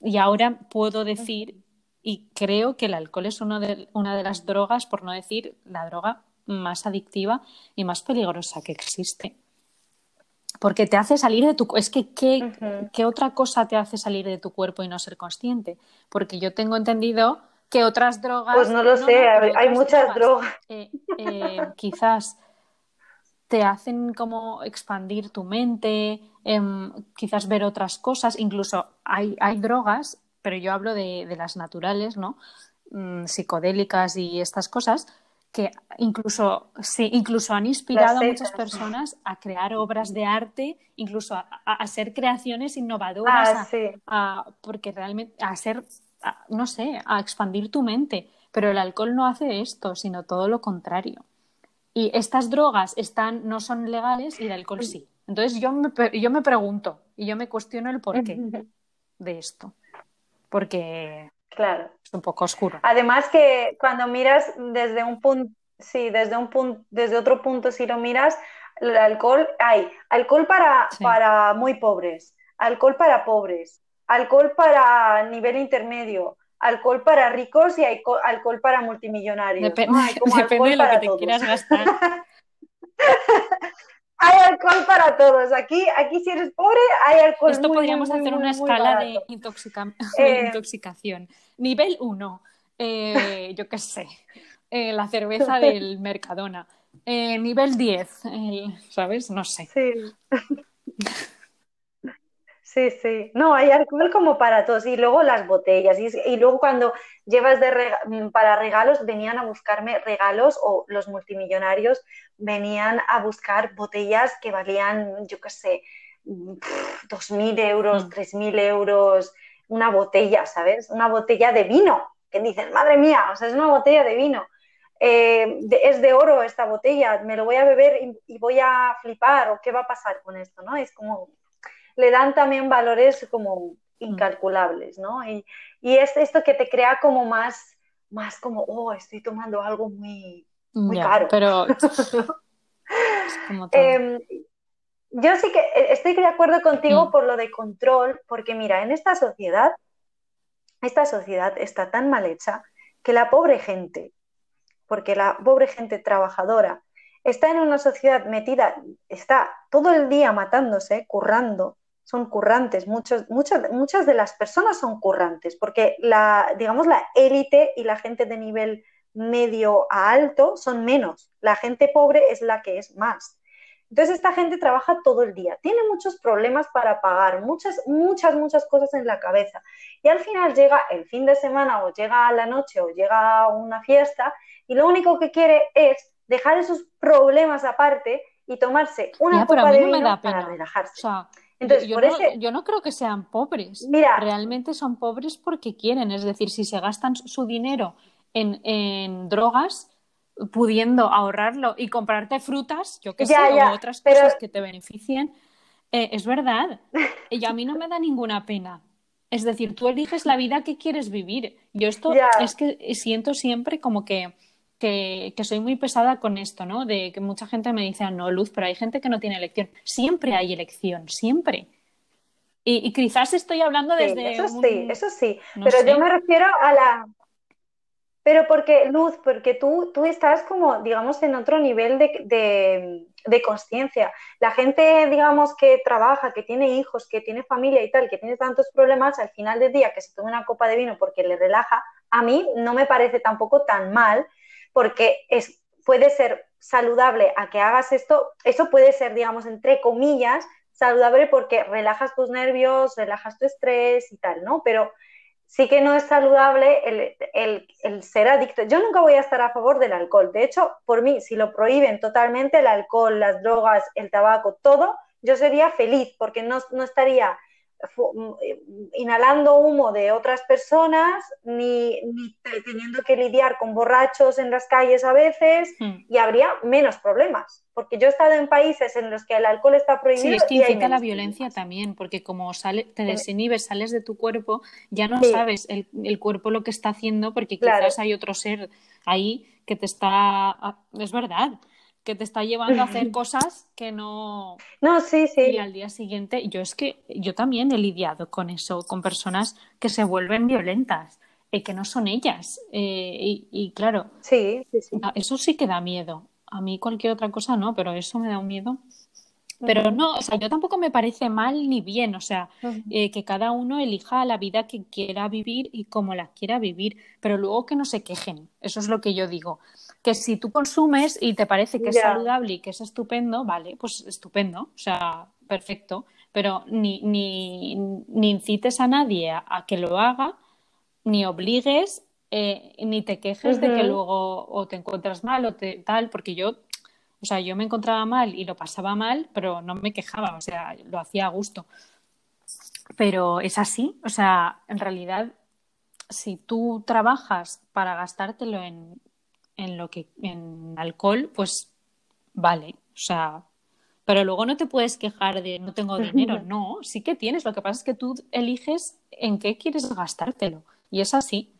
[SPEAKER 2] Y ahora puedo decir y creo que el alcohol es uno de, una de las drogas, por no decir la droga más adictiva y más peligrosa que existe. Porque te hace salir de tu... Es que ¿qué, otra cosa te hace salir de tu cuerpo y no ser consciente? Porque yo tengo entendido que otras drogas...
[SPEAKER 1] Pues no lo sé, hay muchas drogas.
[SPEAKER 2] Eh, eh, quizás te hacen como expandir tu mente, em, quizás ver otras cosas, incluso hay, hay drogas pero yo hablo de, de las naturales, ¿no? Mm, psicodélicas y estas cosas, que incluso, sí, incluso han inspirado a muchas personas a crear obras de arte, incluso a, hacer creaciones innovadoras,
[SPEAKER 1] ah,
[SPEAKER 2] porque realmente, a ser, no sé, a expandir tu mente. Pero el alcohol no hace esto, sino todo lo contrario. Y estas drogas están, no son legales y el alcohol sí. Entonces yo me, yo me pregunto y yo me cuestiono el porqué de esto porque
[SPEAKER 1] claro.
[SPEAKER 2] es un poco oscuro.
[SPEAKER 1] Además que cuando miras desde un punto, sí, desde un punto, desde otro punto, si lo miras, el alcohol, hay alcohol para, para muy pobres, alcohol para pobres, alcohol para nivel intermedio, alcohol para ricos y alcohol para multimillonarios.
[SPEAKER 2] Depende, depende de lo que te quieras gastar.
[SPEAKER 1] hay alcohol para todos. Aquí, aquí si eres pobre, hay alcohol.
[SPEAKER 2] Esto podríamos hacer una escala de, eh, intoxicación. Nivel 1, eh, yo qué sé, eh, la cerveza del Mercadona. nivel 10, ¿sabes? No sé.
[SPEAKER 1] Sí. Sí, sí. No, hay alcohol como para todos. Y luego las botellas. Y, luego cuando llevas de mm, para regalos, venían a buscarme regalos o los multimillonarios venían a buscar botellas que valían, yo qué sé, dos mil euros, mm. tres mil euros, una botella, ¿sabes? Una botella de vino. Que dicen, madre mía, o sea, es una botella de vino. Eh, es de oro esta botella, me lo voy a beber y, y voy a flipar, o qué va a pasar con esto, ¿no? Es como le dan también valores como mm. incalculables, ¿no? Y, es esto que te crea como más, más como, oh, estoy tomando algo muy, muy caro.
[SPEAKER 2] Pero
[SPEAKER 1] em, yo sí que eh, estoy de acuerdo contigo mm. por lo de control, porque mira, en esta sociedad, esta sociedad está tan mal hecha que la pobre gente, porque la pobre gente trabajadora está en una sociedad metida, está todo el día matándose, currando, son currantes, muchos, muchas, muchas de las personas son currantes, porque la, digamos, la élite y la gente de nivel medio a alto son menos, la gente pobre es la que es más. Entonces esta gente trabaja todo el día, tiene muchos problemas para pagar, muchas, muchas, muchas cosas en la cabeza. Y al final llega el fin de semana o llega a la noche o llega a una fiesta y lo único que quiere es dejar esos problemas aparte y tomarse una copa de vino para relajarse.
[SPEAKER 2] Entonces, yo, no, yo, no, creo que sean pobres. Mira, Realmente son pobres porque quieren. Es decir, si se gastan su dinero en, drogas, pudiendo ahorrarlo y comprarte frutas, yo que sé, o otras cosas que te beneficien, eh, es verdad. Y a mí no me da ninguna pena. Es decir, tú eliges la vida que quieres vivir. Yo esto es que siento siempre como que que, soy muy pesada con esto, ¿no? De que mucha gente me dice, ah, no, Luz, pero hay gente que no tiene elección. Siempre hay elección, siempre. Y, quizás estoy hablando desde.
[SPEAKER 1] eso sí, eso sí. pero yo me refiero a la. Pero porque, Luz, porque tú, tú estás como, digamos, en otro nivel de, de, conciencia. La gente, digamos, que trabaja, que tiene hijos, que tiene familia y tal, que tiene tantos problemas, al final del día que se tome una copa de vino porque le relaja, a mí no me parece tampoco tan mal, porque es, puede ser saludable a que hagas esto, eso puede ser, digamos, entre comillas, saludable porque relajas tus nervios, relajas tu estrés y tal, ¿no? Pero sí que no es saludable el, ser adicto. Yo nunca voy a estar a favor del alcohol. De hecho, por mí, si lo prohíben totalmente, el alcohol, las drogas, el tabaco, todo, yo sería feliz porque no, no estaría inhalando humo de otras personas, ni, teniendo que lidiar con borrachos en las calles a veces, hmm. y habría menos problemas. Porque yo he estado en países en los que el alcohol está prohibido.
[SPEAKER 2] Sí, es que incita la violencia también, porque como sale, te desinhibes, sales de tu cuerpo, ya no sabes el, cuerpo lo que está haciendo, porque quizás hay otro ser ahí que te está. Ah, es verdad que te está llevando a hacer cosas que no.
[SPEAKER 1] No, sí, sí.
[SPEAKER 2] Y al día siguiente, yo es que yo también he lidiado con eso, con personas que se vuelven violentas y que no son ellas. Eh, y, claro,
[SPEAKER 1] sí, sí, sí.
[SPEAKER 2] eso sí que da miedo. A mí cualquier otra cosa no, pero eso me da un miedo. Pero no, o sea, yo tampoco me parece mal ni bien, o sea, eh, que cada uno elija la vida que quiera vivir y como la quiera vivir, pero luego que no se quejen, eso es lo que yo digo. Que si tú consumes y te parece que es saludable y que es estupendo, vale, pues estupendo, o sea, perfecto, pero ni, ni, ni incites a nadie a, que lo haga, ni obligues, eh, ni te quejes de que luego o te encuentras mal o te, tal, porque yo, o sea, yo me encontraba mal y lo pasaba mal, pero no me quejaba, o sea, lo hacía a gusto. Pero es así, o sea, en realidad, si tú trabajas para gastártelo en en lo que en alcohol, pues vale, o sea, pero luego no te puedes quejar de no tengo dinero, no, sí que tienes, lo que pasa es que tú eliges en qué quieres gastártelo y es así,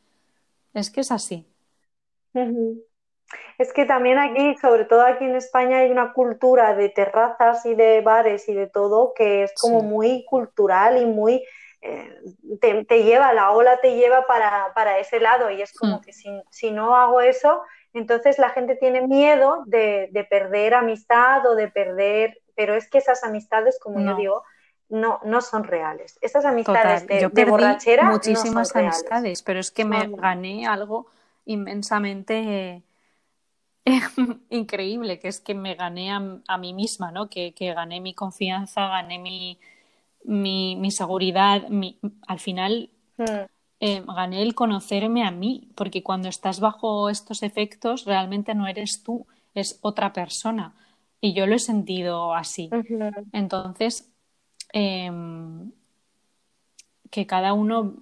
[SPEAKER 2] es que es así.
[SPEAKER 1] Es que también aquí, sobre todo aquí en España, hay una cultura de terrazas y de bares y de todo que es como muy cultural y muy eh, te, lleva, la ola te lleva para, para ese lado y es como hmm. que si, si, no hago eso, entonces la gente tiene miedo de, perder amistad o de perder, pero es que esas amistades, como yo digo, no, no son reales. Esas amistades de, borrachera.
[SPEAKER 2] Muchísimas amistades, pero es que me gané algo inmensamente increíble, que es que me gané a, mí misma, ¿no? Que, gané mi confianza, gané mi, mi, seguridad. al final, mm. Eh, gané el conocerme a mí, porque cuando estás bajo estos efectos realmente no eres tú, es otra persona. Y yo lo he sentido así. Entonces, em, que cada uno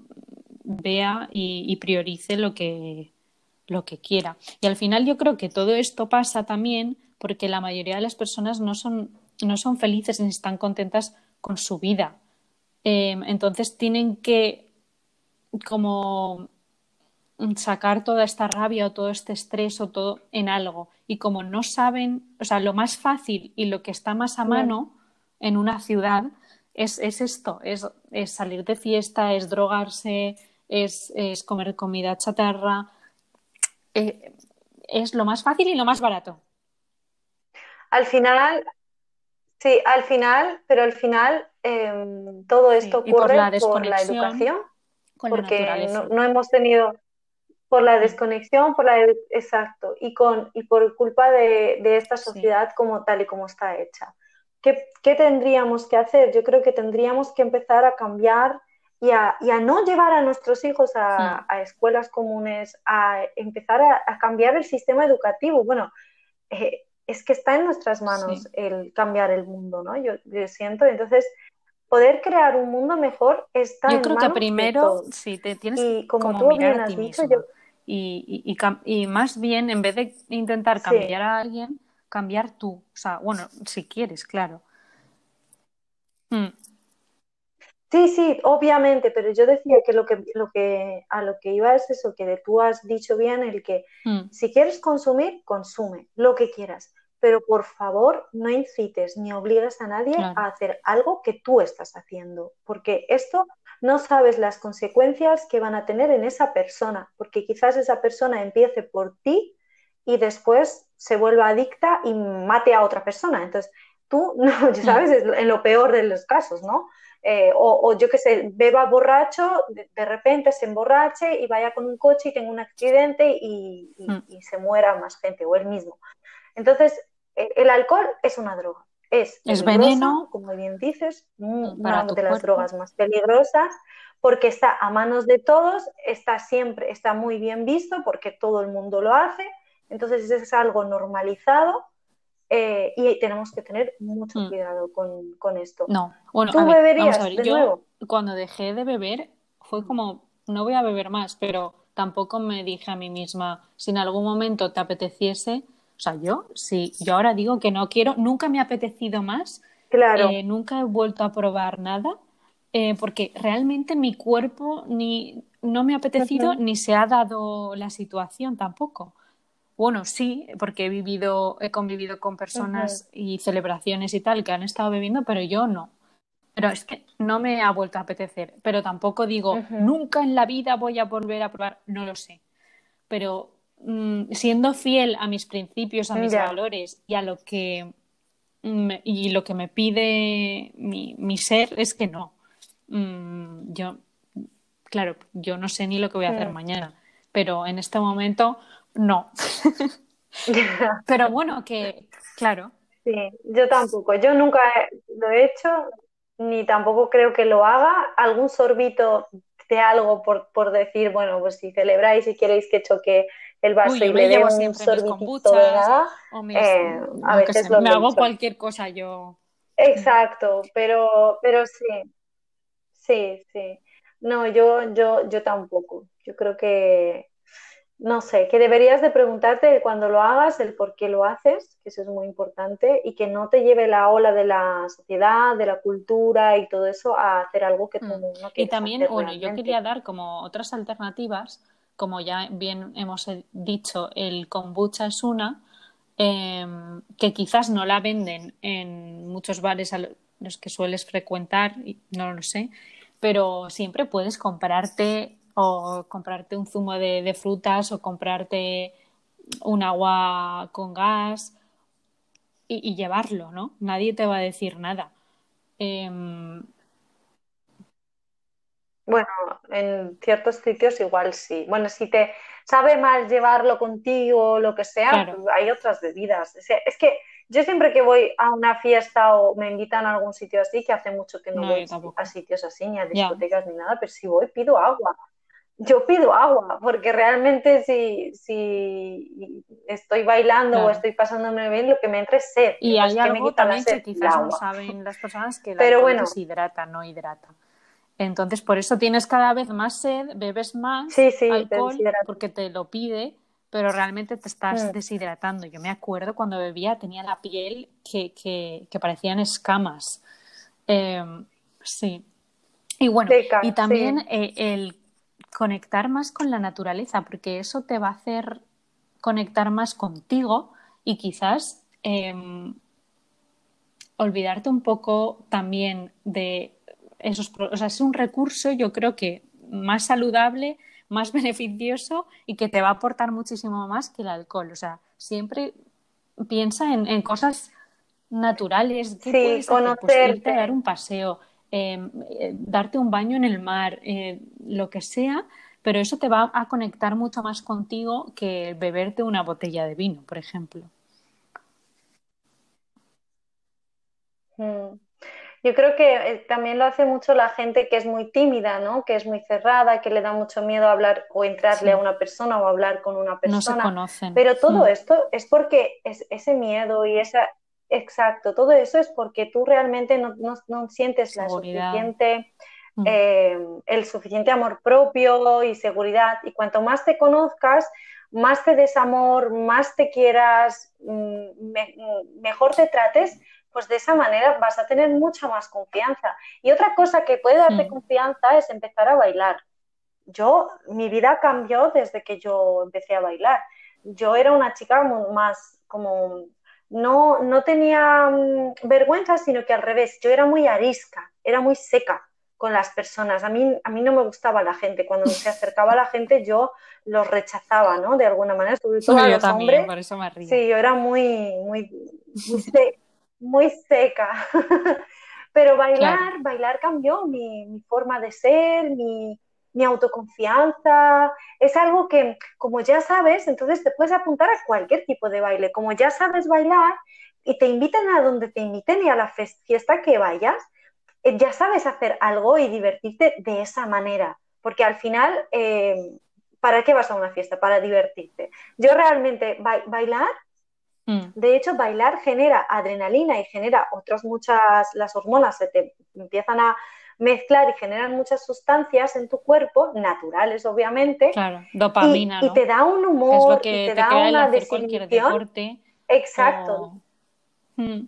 [SPEAKER 2] vea y, priorice lo que, lo que quiera. Y al final yo creo que todo esto pasa también porque la mayoría de las personas no son, no son felices ni están contentas con su vida. Em, entonces tienen que como sacar toda esta rabia o todo este estrés o todo en algo. Y como no saben, o sea, lo más fácil y lo que está más a mano en una ciudad es, esto, es, salir de fiesta, es drogarse, es, comer comida chatarra. Eh, es lo más fácil y lo más barato.
[SPEAKER 1] Al final, sí, al final, pero al final em, todo esto ocurre por la, por la educación porque no, hemos tenido por la desconexión, por la exacto, y con y por culpa de, esta sociedad como tal y como está hecha. ¿Qué, tendríamos que hacer? Yo creo que tendríamos que empezar a cambiar y a, no llevar a nuestros hijos a, escuelas comunes, a empezar a, cambiar el sistema educativo. Bueno, eh, es que está en nuestras manos el cambiar el mundo, ¿no? Yo, yo siento, entonces poder crear un mundo mejor está
[SPEAKER 2] yo creo que primero sí te tienes y como, tú mirar a ti mismo y, y, más bien en vez de intentar cambiar a alguien cambiar tú o sea bueno si quieres claro
[SPEAKER 1] mm. Sí sí obviamente pero yo decía que lo que lo que a lo que iba es eso que tú has dicho bien el que mm. si quieres consumir consume lo que quieras pero por favor no incites ni obligues a nadie a hacer algo que tú estás haciendo, porque esto no sabes las consecuencias que van a tener en esa persona, porque quizás esa persona empiece por ti y después se vuelva adicta y mate a otra persona. Entonces, tú, no, sabes, en lo peor de los casos, ¿no? Eh, o, yo que sé, beba borracho, de, repente se emborrache y vaya con un coche y tenga un accidente y, mm. se muera más gente, o él mismo. Entonces, e, el alcohol es una droga. Es,
[SPEAKER 2] es veneno.
[SPEAKER 1] Como bien dices, una de las drogas más peligrosas porque está a manos de todos, está siempre, está muy bien visto porque todo el mundo lo hace, entonces es algo normalizado eh, y tenemos que tener mucho mm. cuidado con, esto.
[SPEAKER 2] No, bueno, ¿tú beberías de yo cuando dejé de beber fue como, no voy a beber más, pero tampoco me dije a mí misma, si en algún momento te apeteciese, o sea, yo, sí, yo ahora digo que no quiero, nunca me ha apetecido más, claro. Eh, nunca he vuelto a probar nada, eh, porque realmente mi cuerpo ni no me ha apetecido ni se ha dado la situación tampoco. Bueno, sí, porque he vivido, he convivido con personas y celebraciones y tal que han estado bebiendo, pero yo no. Pero es que no me ha vuelto a apetecer. Pero tampoco digo, nunca en la vida voy a volver a probar, no lo sé. Pero mm, siendo fiel a mis principios, a mis valores y a lo que y lo que me pide mi, mi ser es que no. Mm, yo, claro, yo no sé ni lo que voy a hacer mañana, pero en este momento no. Pero bueno, que claro.
[SPEAKER 1] Sí, yo tampoco. Yo nunca lo he hecho, ni tampoco creo que lo haga. Algún sorbito de algo por, por decir, bueno, pues si celebráis y queréis que choque el vaso y le dé un sorbitito de nada,
[SPEAKER 2] eh, a veces me hago cualquier cosa yo.
[SPEAKER 1] Exacto, pero, pero sí, sí, sí. No, yo, yo, yo tampoco. Yo creo que, no sé, que deberías de preguntarte cuando lo hagas el por qué lo haces, que eso es muy importante, y que no te lleve la ola de la sociedad, de la cultura y todo eso a hacer algo que tú mm. no quieres
[SPEAKER 2] Y también, bueno, yo quería dar como otras alternativas, como ya bien hemos dicho, el kombucha es una, em, que quizás no la venden en muchos bares a los que sueles frecuentar, no lo sé, pero siempre puedes comprarte o comprarte un zumo de, frutas o comprarte un agua con gas y, llevarlo, ¿no? Nadie te va a decir nada. Em,
[SPEAKER 1] bueno, en ciertos sitios igual sí. Bueno, si te sabe mal llevarlo contigo o lo que sea, pues hay otras bebidas. es que yo siempre que voy a una fiesta o me invitan a algún sitio así, que hace mucho que no, voy a sitios así, ni a discotecas ni nada, pero si voy pido agua yo pido agua, porque realmente si, si estoy bailando o estoy pasándome bien, lo que me entra es sed.
[SPEAKER 2] Y hay algo que también que quizás no saben las personas que la Pero bueno, deshidrata, no hidrata. Entonces, por eso tienes cada vez más sed, bebes más alcohol porque te lo pide, pero realmente te estás mm. deshidratando. Yo me acuerdo cuando bebía tenía la piel que, que, parecían escamas. Em, sí. Y bueno, y también eh, el conectar más con la naturaleza, porque eso te va a hacer conectar más contigo y quizás em, olvidarte un poco también de esos... O sea, es un recurso yo creo que más saludable, más beneficioso y que te va a aportar muchísimo más que el alcohol. O sea, siempre piensa en, cosas naturales. ¿Qué sí, puedes Pues dar un paseo, eh, darte un baño en el mar, eh, lo que sea, pero eso te va a conectar mucho más contigo que beberte una botella de vino, por ejemplo.
[SPEAKER 1] Mm. Yo creo que eh, también lo hace mucho la gente que es muy tímida, ¿no? Que es muy cerrada, que le da mucho miedo hablar o entrarle a una persona o hablar con una persona. No se conocen. Pero todo mm. esto es porque es ese miedo y esa, Exacto, todo eso es porque tú realmente no, sientes la suficiente, mm. eh, el suficiente amor propio y seguridad. Y cuanto más te conozcas, más te des amor, más te quieras, mm, mm, mejor te trates, pues de esa manera vas a tener mucha más confianza. Y otra cosa que puede darte confianza es empezar a bailar. Yo, mi vida cambió desde que yo empecé a bailar. Yo era una chica más como no, no tenía mm, vergüenza, sino que al revés, yo era muy arisca, era muy seca. con las personas. A mí, a mí no me gustaba la gente. Cuando se acercaba a la gente, yo los rechazaba, ¿no? De alguna manera, sobre todo a los hombres.
[SPEAKER 2] Por eso me río.
[SPEAKER 1] Sí, yo era muy, muy, muy, seca. Pero bailar, bailar cambió mi, mi forma de ser, mi, mi autoconfianza, es algo que como ya sabes, entonces te puedes apuntar a cualquier tipo de baile, como ya sabes bailar y te invitan a donde te inviten y a la fiesta que vayas, eh, ya sabes hacer algo y divertirte de esa manera, porque al final, eh, ¿para qué vas a una fiesta? Para divertirte. Yo realmente bailar, mm. de hecho, bailar genera adrenalina y genera otras muchas, las hormonas se te empiezan a mezclar y generan muchas sustancias en tu cuerpo, naturales obviamente.
[SPEAKER 2] Claro, dopamina.
[SPEAKER 1] Y, te da un humor, y te, da una desinhibición. Exacto.
[SPEAKER 2] Mm.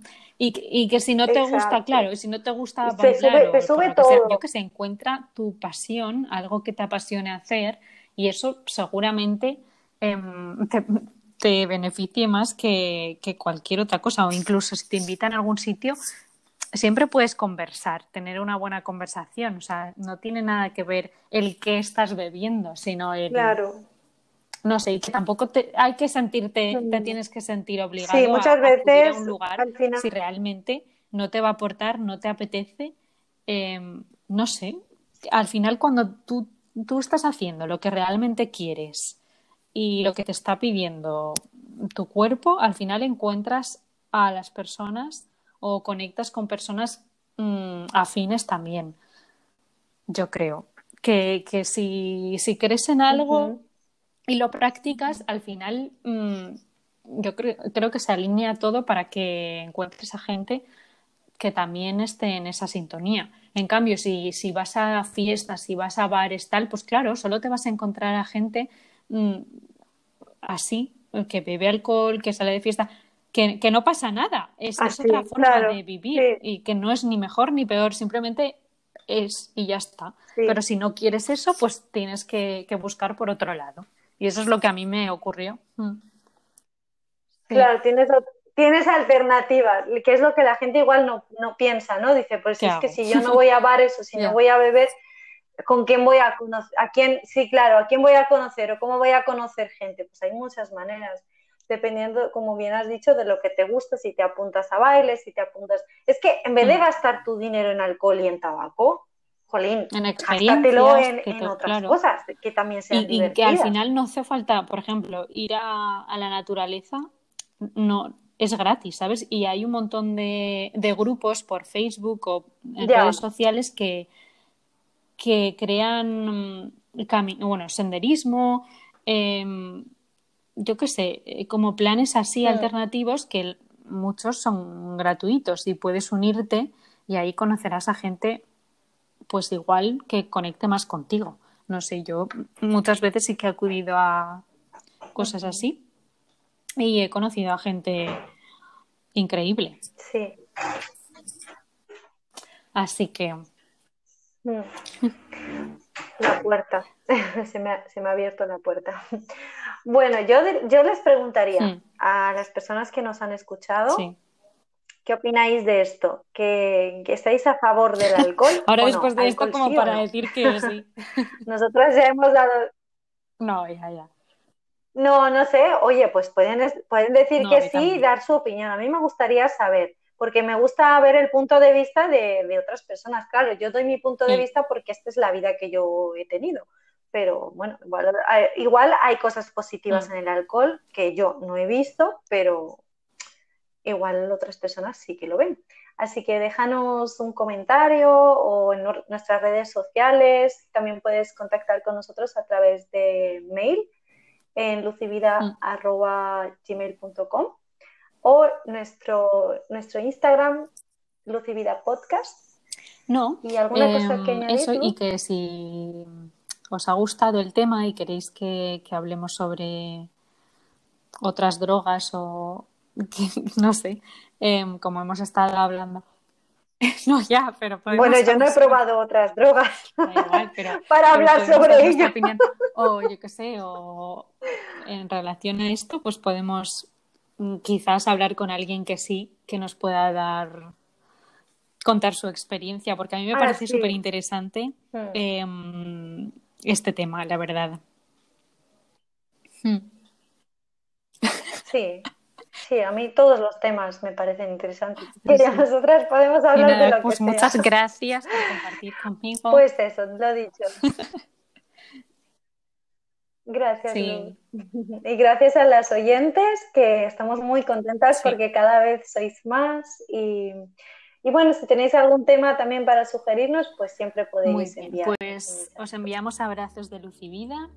[SPEAKER 2] Y, que si no te gusta, claro, si no te gusta bailar, yo que se encuentra tu pasión, algo que te apasione hacer, y eso seguramente em, te, te, beneficie más que, que, cualquier otra cosa, o incluso si te invitan a algún sitio, siempre puedes conversar, tener una buena conversación. O sea, no tiene nada que ver el qué estás bebiendo, sino el.
[SPEAKER 1] Claro.
[SPEAKER 2] No sé, y que tampoco te, hay que sentirte, te mm. tienes que sentir obligado
[SPEAKER 1] sí, muchas veces,
[SPEAKER 2] a, un lugar si realmente no te va a aportar, no te apetece. Em, no sé, al final cuando tú, tú estás haciendo lo que realmente quieres y lo que te está pidiendo tu cuerpo, al final encuentras a las personas o conectas con personas mm, afines también. Yo creo que, que si, si, crees en algo y lo practicas, al final mm, yo creo, creo que se alinea todo para que encuentres a gente que también esté en esa sintonía. En cambio, si, si vas a fiestas, si vas a bares, tal, pues claro, solo te vas a encontrar a gente mm, así, que bebe alcohol, que sale de fiesta que, no pasa nada, es, otra forma de vivir y que no es ni mejor ni peor, simplemente es y ya está. Pero si no quieres eso, pues tienes que, buscar por otro lado. Y eso es lo que a mí me ocurrió. Mm.
[SPEAKER 1] Claro, tienes, tienes alternativas, que es lo que la gente igual no, no piensa, ¿no? Dice, pues es que si yo no voy a bares o si no voy a beber, ¿con quién voy a conocer? ¿A quién? Sí, claro, ¿a quién voy a conocer o cómo voy a conocer gente? Pues hay muchas maneras dependiendo, como bien has dicho, de lo que te gusta, si te apuntas a bailes, si te apuntas... Es que en vez de mm. gastar tu dinero en alcohol y en tabaco, jolín,
[SPEAKER 2] en experiencias,
[SPEAKER 1] en, otras cosas que también sean
[SPEAKER 2] y, y, que al final no hace falta, por ejemplo, ir a, la naturaleza, no es gratis, ¿sabes? Y hay un montón de, grupos por Facebook o en redes sociales que, que crean mm, bueno, senderismo, eh, yo qué sé, eh, como planes así alternativos que muchos son gratuitos y puedes unirte y ahí conocerás a gente pues igual que conecte más contigo. No sé, yo muchas veces sí que he acudido a cosas así y he conocido a gente increíble.
[SPEAKER 1] Sí.
[SPEAKER 2] Así que.
[SPEAKER 1] Mm. La puerta. se, me ha, se me ha abierto la puerta. Bueno, yo, yo les preguntaría a las personas que nos han escuchado, ¿qué opináis de esto? ¿Que, estáis a favor del alcohol?
[SPEAKER 2] Ahora después de esto, como para decir que sí.
[SPEAKER 1] Nosotras ya hemos dado...
[SPEAKER 2] No, ya, ya.
[SPEAKER 1] No, no sé. Oye, pues pueden, pueden decir que sí y dar su opinión. A mí me gustaría saber, porque me gusta ver el punto de vista de, otras personas. Claro, yo doy mi punto de vista porque esta es la vida que yo he tenido pero bueno, igual, hay cosas positivas mm. en el alcohol que yo no he visto, pero igual otras personas sí que lo ven. Así que déjanos un comentario o en nuestras redes sociales. También puedes contactar con nosotros a través de mail en lucivida.gmail.com o nuestro, nuestro Instagram, Lucivida Podcast.
[SPEAKER 2] No,
[SPEAKER 1] ¿Y alguna cosa que em, añadir?
[SPEAKER 2] Eso, y que si os ha gustado el tema y queréis que, hablemos sobre otras drogas o no sé, em, como hemos estado hablando. no, ya, pero
[SPEAKER 1] Bueno, yo no he probado otras drogas para hablar sobre ello.
[SPEAKER 2] O yo qué sé, o en relación a esto, pues podemos mm, quizás hablar con alguien que sí, que nos pueda dar contar su experiencia, porque a mí me ah, parece súper interesante hmm. em, este tema, la verdad.
[SPEAKER 1] Hmm. Sí, sí, a mí todos los temas me parecen interesantes. Y nosotras podemos hablar de lo
[SPEAKER 2] pues
[SPEAKER 1] que
[SPEAKER 2] muchas gracias por compartir conmigo.
[SPEAKER 1] Pues eso, lo he dicho. Gracias. Y gracias a las oyentes, que estamos muy contentas porque cada vez sois más. Y, bueno, si tenéis algún tema también para sugerirnos, pues siempre podéis enviar.
[SPEAKER 2] Pues os enviamos abrazos de luz y vida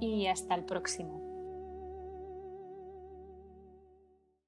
[SPEAKER 2] y hasta el próximo.